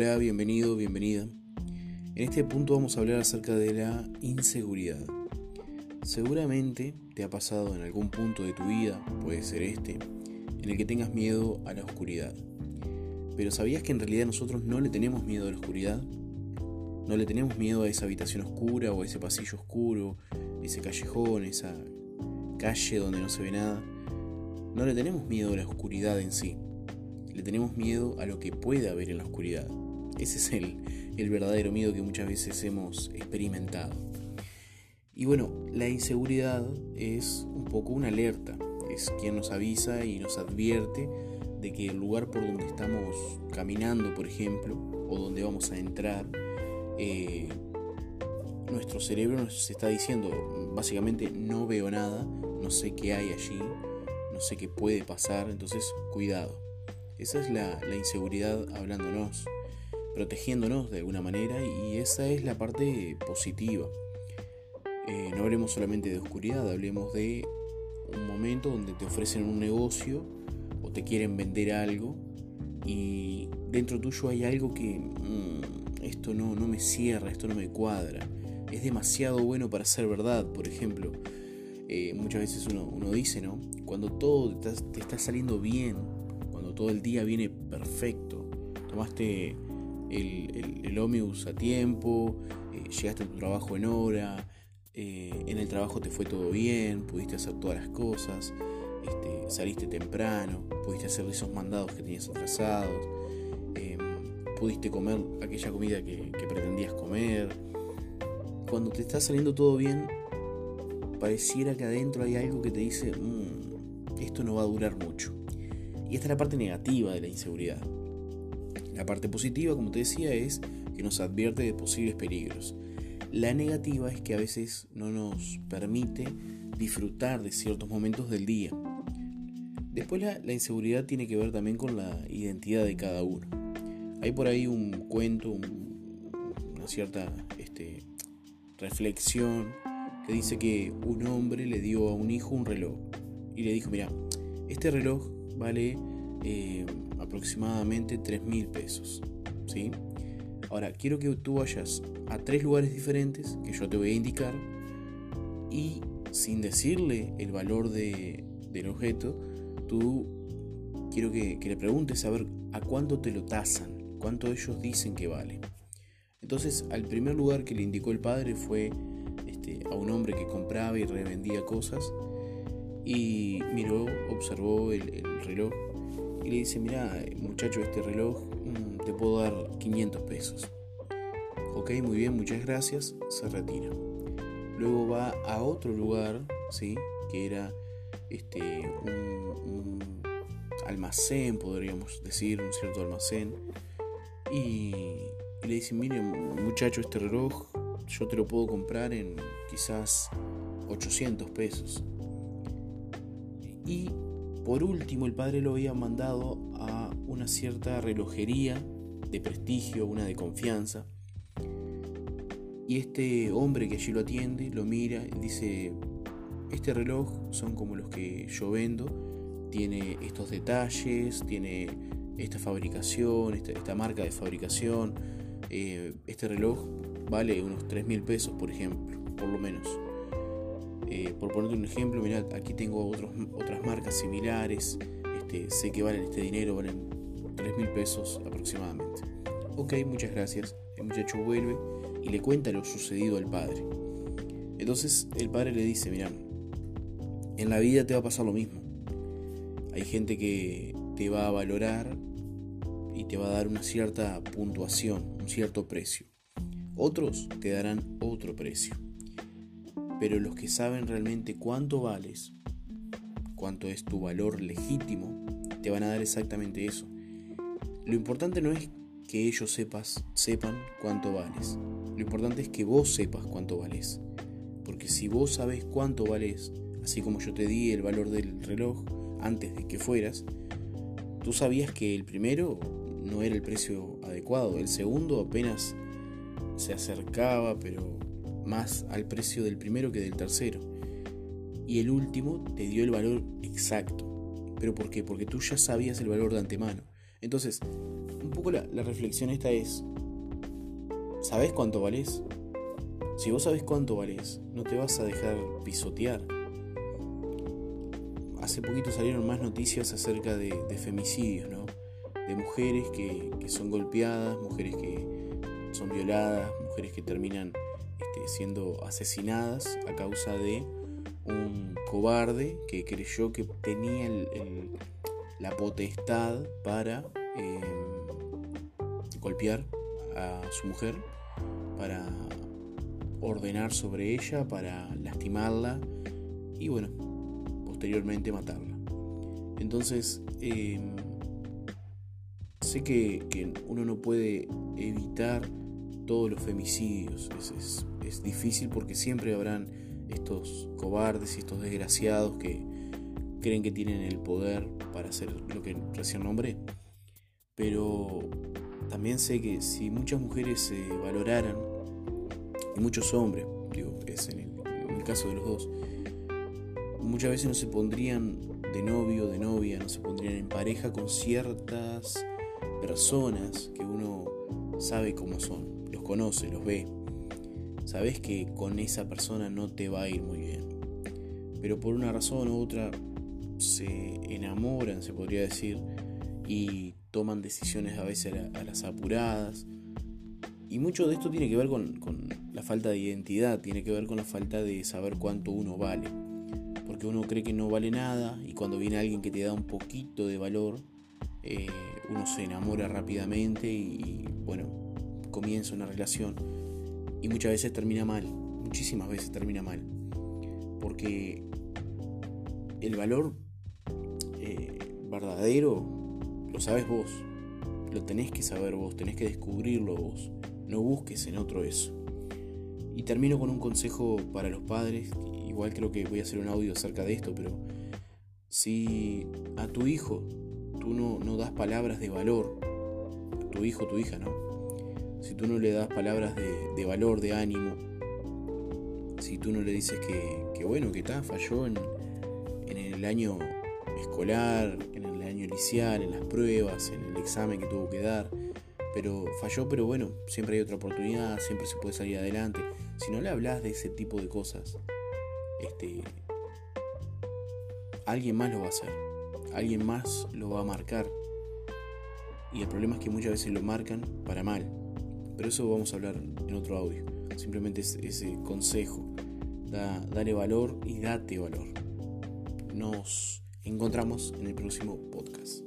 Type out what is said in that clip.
Hola, bienvenido, bienvenida. En este punto vamos a hablar acerca de la inseguridad. Seguramente te ha pasado en algún punto de tu vida, puede ser este, en el que tengas miedo a la oscuridad. Pero ¿sabías que en realidad nosotros no le tenemos miedo a la oscuridad? No le tenemos miedo a esa habitación oscura o a ese pasillo oscuro, ese callejón, esa calle donde no se ve nada. No le tenemos miedo a la oscuridad en sí. Le tenemos miedo a lo que puede haber en la oscuridad. Ese es el, el verdadero miedo que muchas veces hemos experimentado. Y bueno, la inseguridad es un poco una alerta, es quien nos avisa y nos advierte de que el lugar por donde estamos caminando, por ejemplo, o donde vamos a entrar, eh, nuestro cerebro nos está diciendo, básicamente no veo nada, no sé qué hay allí, no sé qué puede pasar, entonces cuidado. Esa es la, inseguridad hablándonos, protegiéndonos de alguna manera y esa es la parte positiva. Eh, no hablemos solamente de oscuridad, hablemos de un momento donde te ofrecen un negocio o te quieren vender algo y dentro tuyo hay algo que mm, esto no, no me cierra, esto no me cuadra, es demasiado bueno para ser verdad, por ejemplo. Eh, muchas veces uno, uno, dice, ¿no? Cuando todo te está, saliendo bien, todo el día viene perfecto. Tomaste el, el, ómnibus a tiempo, eh, llegaste a tu trabajo en hora, eh, en el trabajo te fue todo bien, pudiste hacer todas las cosas, este, saliste temprano, pudiste hacer esos mandados que tenías atrasados, em, pudiste comer aquella comida que, pretendías comer. Cuando te está saliendo todo bien, pareciera que adentro hay algo que te dice, mm, esto no va a durar mucho. Y esta es la parte negativa de la inseguridad. La parte positiva, como te decía, es que nos advierte de posibles peligros. La negativa es que a veces no nos permite disfrutar de ciertos momentos del día. Después la, inseguridad tiene que ver también con la identidad de cada uno. Hay por ahí un cuento, una cierta este, reflexión que dice que un hombre le dio a un hijo un reloj y le dijo, mira, este reloj vale eh, aproximadamente 3 mil pesos. ¿sí? Ahora, quiero que tú vayas a tres lugares diferentes que yo te voy a indicar y sin decirle el valor de, del objeto, tú quiero que, le preguntes a ver a cuánto te lo tasan, cuánto ellos dicen que vale. Entonces, al primer lugar que le indicó el padre fue este, a un hombre que compraba y revendía cosas y miró, observó el, reloj y le dice, mira muchacho, este reloj mm, te puedo dar 500 pesos. Ok, muy bien, muchas gracias, se retira. Luego va a otro lugar, ¿sí? Que era este, un, almacén, podríamos decir, un cierto almacén. Y, le dice, mire muchacho, este reloj yo te lo puedo comprar en quizás 800 pesos. Y por último, el padre lo había mandado a una cierta relojería de prestigio, una de confianza. Y este hombre que allí lo atiende lo mira y dice, este reloj son como los que yo vendo, tiene estos detalles, tiene esta fabricación, esta, marca de fabricación, eh, este reloj vale unos 3 mil pesos, por ejemplo, por lo menos. Eh, por ponerte un ejemplo, mirad, aquí tengo otras marcas similares, este, sé que valen este dinero, valen 3 mil pesos aproximadamente. Ok, muchas gracias. El muchacho vuelve y le cuenta lo sucedido al padre. Entonces el padre le dice, mira, en la vida te va a pasar lo mismo. Hay gente que te va a valorar y te va a dar una cierta puntuación, un cierto precio. Otros te darán otro precio. Pero los que saben realmente cuánto vales, cuánto es tu valor legítimo, te van a dar exactamente eso. Lo importante no es que ellos sepas, sepan cuánto vales. Lo importante es que vos sepas cuánto vales. Porque si vos sabes cuánto vales, así como yo te di el valor del reloj antes de que fueras, tú sabías que el primero no era el precio adecuado, el segundo apenas se acercaba, pero más al precio del primero que del tercero. Y el último te dio el valor exacto. ¿Pero por qué? Porque tú ya sabías el valor de antemano. Entonces, un poco la, reflexión esta es, ¿sabes cuánto vales? Si vos sabes cuánto vales, no te vas a dejar pisotear. Hace poquito salieron más noticias acerca de, femicidios, ¿no? De mujeres que, son golpeadas, mujeres que son violadas, mujeres que terminan este, siendo asesinadas a causa de un cobarde que creyó que tenía la potestad para em, golpear a su mujer, para ordenar sobre ella para lastimarla y bueno, posteriormente matarla. Entonces, em, sé que, uno no puede evitar todos los femicidios, es, es, difícil porque siempre habrán estos cobardes y estos desgraciados que creen que tienen el poder para hacer lo que recién nombré. Pero también sé que si muchas mujeres se valoraran muchos hombres, digo, es en el, caso de los dos, muchas veces no se pondrían de novio, de novia, no se pondrían en pareja con ciertas personas que uno sabe cómo son, los conoce, los ve. Sabes que con esa persona no te va a ir muy bien. Pero por una razón u otra se enamoran, se podría decir, y toman decisiones a veces a, las apuradas. Y mucho de esto tiene que ver con la falta de identidad, tiene que ver con la falta de saber cuánto uno vale. Porque uno cree que no vale nada y cuando viene alguien que te da un poquito de valor, eh, uno se enamora rápidamente y, bueno, comienza una relación. Y muchas veces termina mal, muchísimas veces termina mal. Porque el valor eh, verdadero lo sabes vos, lo tenés que saber vos, tenés que descubrirlo vos. No busques en otro eso. Y termino con un consejo para los padres, igual creo que voy a hacer un audio acerca de esto, pero si a tu hijo tú no, no das palabras de valor, tu hijo, tu hija, ¿no? Si tú no le das palabras de, valor, de ánimo, si tú no le dices que, bueno, que está, falló en, en el año escolar, en el año inicial, en las pruebas, en el examen que tuvo que dar, pero falló, pero bueno, siempre hay otra oportunidad, siempre se puede salir adelante. Si no le hablas de ese tipo de cosas, este, alguien más lo va a hacer, alguien más lo va a marcar. Y el problema es que muchas veces lo marcan para mal. Pero eso vamos a hablar en otro audio. Simplemente es ese consejo. Da, dale valor y date valor. Nos encontramos en el próximo podcast.